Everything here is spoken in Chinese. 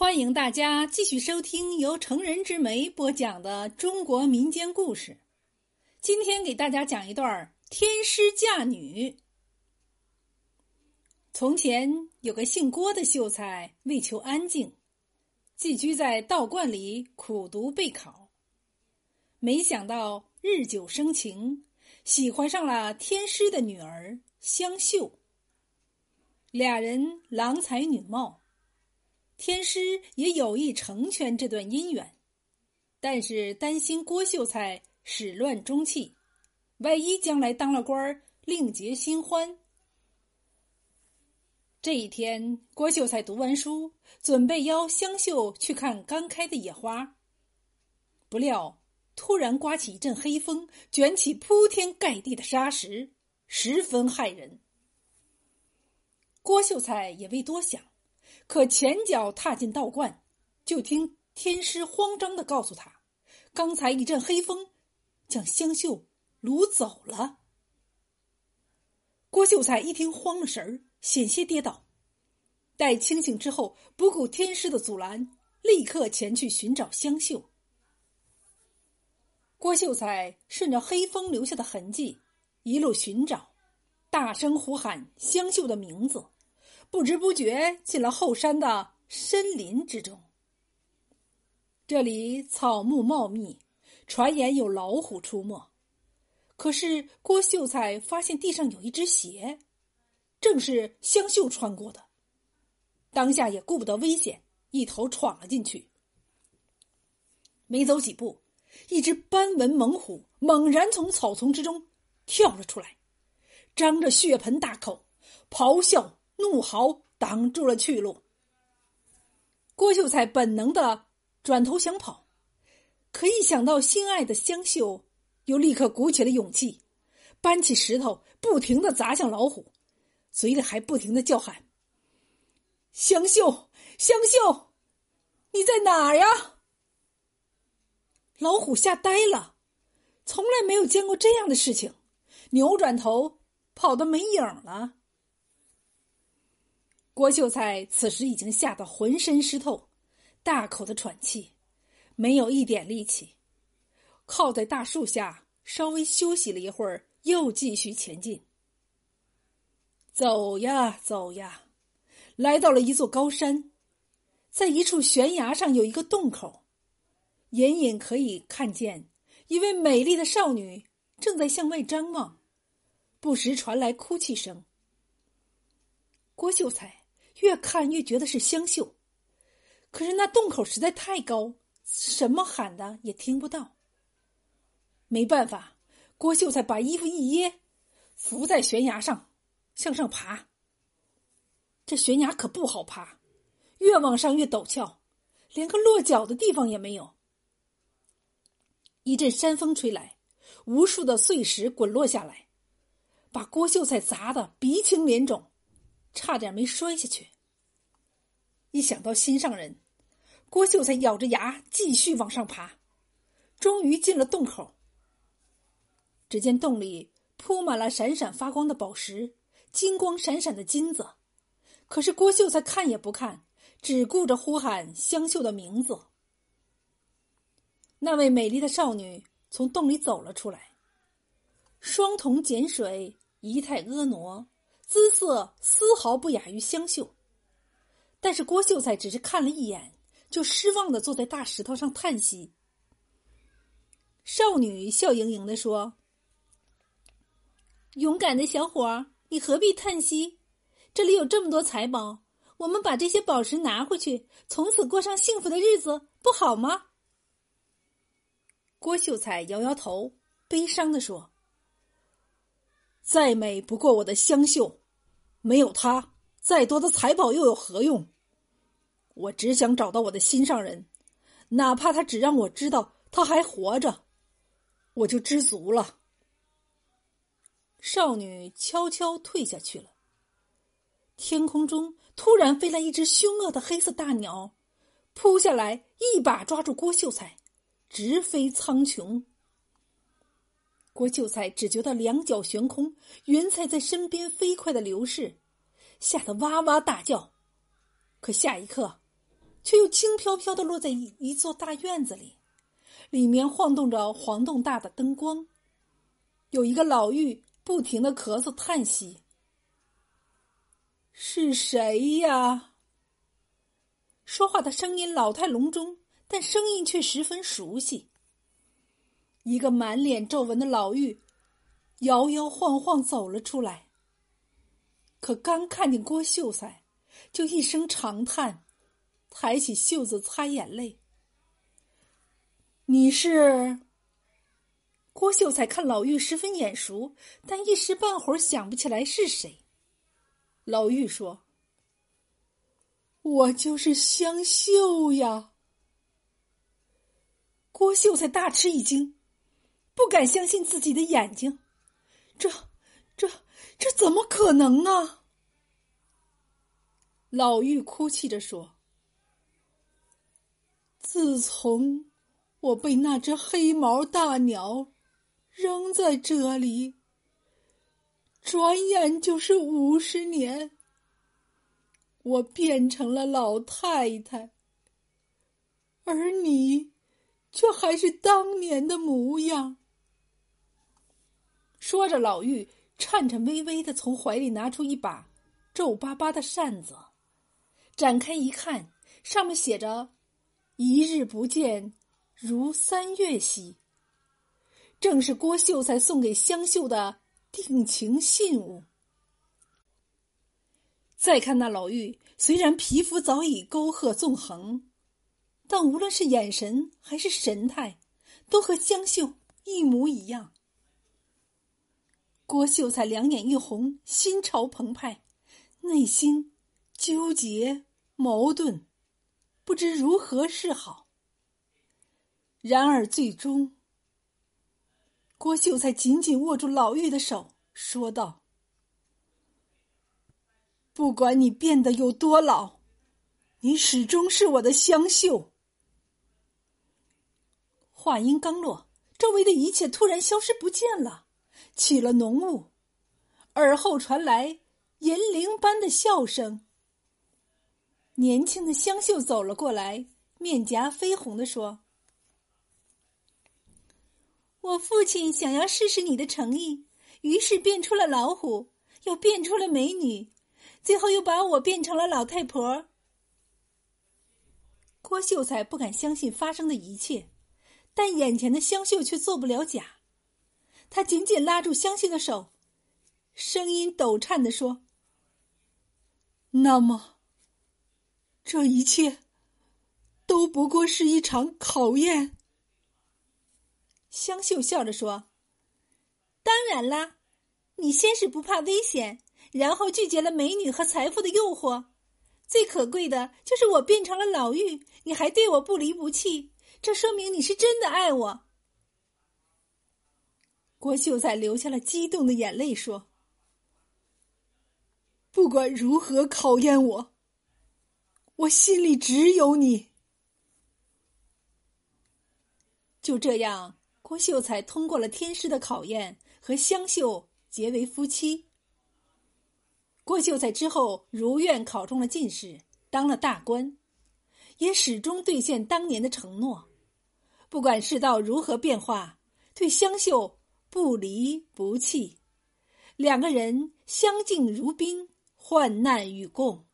欢迎大家继续收听由成人之美播讲的中国民间故事。今天给大家讲一段天师嫁女。从前有个姓郭的秀才，为求安静，寄居在道观里苦读备考。没想到日久生情，喜欢上了天师的女儿香秀。俩人郎才女貌。天师也有意成全这段姻缘，但是担心郭秀才始乱终弃，万一将来当了官，另结新欢。这一天，郭秀才读完书，准备邀香秀去看刚开的野花，不料突然刮起一阵黑风，卷起铺天盖地的沙石，十分骇人。郭秀才也未多想。可前脚踏进道观，就听天师慌张的告诉他：“刚才一阵黑风，将香秀掳走了。”郭秀才一听慌了神儿，险些跌倒。待清醒之后，不顾天师的阻拦，立刻前去寻找香秀。郭秀才顺着黑风留下的痕迹，一路寻找，大声呼喊香秀的名字。不知不觉进了后山的深林之中。这里草木茂密，传言有老虎出没。可是郭秀才发现地上有一只鞋，正是香秀穿过的。当下也顾不得危险，一头闯了进去。没走几步，一只斑纹猛虎猛然从草丛之中跳了出来，张着血盆大口，咆哮。怒嚎挡住了去路。郭秀才本能的转头想跑，可一想到心爱的香秀，又立刻鼓起了勇气，搬起石头不停的砸向老虎，嘴里还不停的叫喊：“香秀，香秀，你在哪儿呀？”老虎吓呆了，从来没有见过这样的事情，扭转头跑得没影了。郭秀才此时已经吓得浑身湿透，大口的喘气，没有一点力气，靠在大树下稍微休息了一会儿，又继续前进。走呀走呀，来到了一座高山，在一处悬崖上有一个洞口，隐隐可以看见一位美丽的少女正在向外张望，不时传来哭泣声。郭秀才。越看越觉得是香秀，可是那洞口实在太高，什么喊的也听不到。没办法，郭秀才把衣服一掖，伏在悬崖上向上爬。这悬崖可不好爬，越往上越陡峭，连个落脚的地方也没有。一阵山风吹来，无数的碎石滚落下来，把郭秀才砸得鼻青脸肿。差点没摔下去。一想到心上人，郭秀才咬着牙继续往上爬，终于进了洞口。只见洞里铺满了闪闪发光的宝石，金光闪闪的金子。可是郭秀才看也不看，只顾着呼喊香秀的名字。那位美丽的少女从洞里走了出来，双瞳剪水，仪态婀娜。姿色丝毫不亚于香秀，但是郭秀才只是看了一眼，就失望的坐在大石头上叹息。少女笑盈盈的说：“勇敢的小伙，你何必叹息？这里有这么多财宝，我们把这些宝石拿回去，从此过上幸福的日子，不好吗？”郭秀才摇摇头，悲伤的说：“再美不过我的香秀。”没有他，再多的财宝又有何用？我只想找到我的心上人，哪怕他只让我知道他还活着，我就知足了。少女悄悄退下去了。天空中突然飞来一只凶恶的黑色大鸟，扑下来，一把抓住郭秀才，直飞苍穹。郭秀才只觉得两脚悬空，云彩在身边飞快的流逝，吓得哇哇大叫。可下一刻，却又轻飘飘的落在一一座大院子里，里面晃动着黄洞大的灯光。有一个老妪不停的咳嗽叹息。是谁呀？说话的声音老态龙钟，但声音却十分熟悉。一个满脸皱纹的老妪，摇摇晃晃走了出来。可刚看见郭秀才，就一声长叹，抬起袖子擦眼泪。你是？郭秀才看老妪十分眼熟，但一时半会儿想不起来是谁。老妪说：“我就是香秀呀。”郭秀才大吃一惊，不敢相信自己的眼睛，这、这、这怎么可能啊？老妪哭泣着说：“自从我被那只黑毛大鸟扔在这里。”转眼就是五十年，我变成了老太太，而你却还是当年的模样。说着，老妪颤颤巍巍的从怀里拿出一把皱巴巴的扇子，展开一看，上面写着“一日不见，如三月兮”，正是郭秀才送给香秀的。定情信物。再看那老妪，虽然皮肤早已沟壑纵横，但无论是眼神还是神态，都和香秀一模一样。郭秀才两眼一红，心潮澎湃，内心纠结矛盾，不知如何是好。然而最终。郭秀才紧紧握住老妪的手，说道：“不管你变得有多老，你始终是我的香秀。”话音刚落，周围的一切突然消失不见了，起了浓雾，耳后传来银铃般的笑声。年轻的香秀走了过来，面颊绯红的说。我父亲想要试试你的诚意，于是变出了老虎，又变出了美女，最后又把我变成了老太婆。郭秀才不敢相信发生的一切，但眼前的香秀却做不了假。他紧紧拉住香秀的手，声音抖颤的说：“那么，这一切都不过是一场考验。”香秀笑着说：“当然啦，你先是不怕危险，然后拒绝了美女和财富的诱惑，最可贵的就是我变成了老妪，你还对我不离不弃，这说明你是真的爱我。”郭秀才流下了激动的眼泪，说：“不管如何考验我，我心里只有你。”就这样。郭秀才通过了天师的考验，和香秀结为夫妻。郭秀才之后如愿考中了进士，当了大官，也始终兑现当年的承诺。不管世道如何变化，对香秀不离不弃，两个人相敬如宾，患难与共。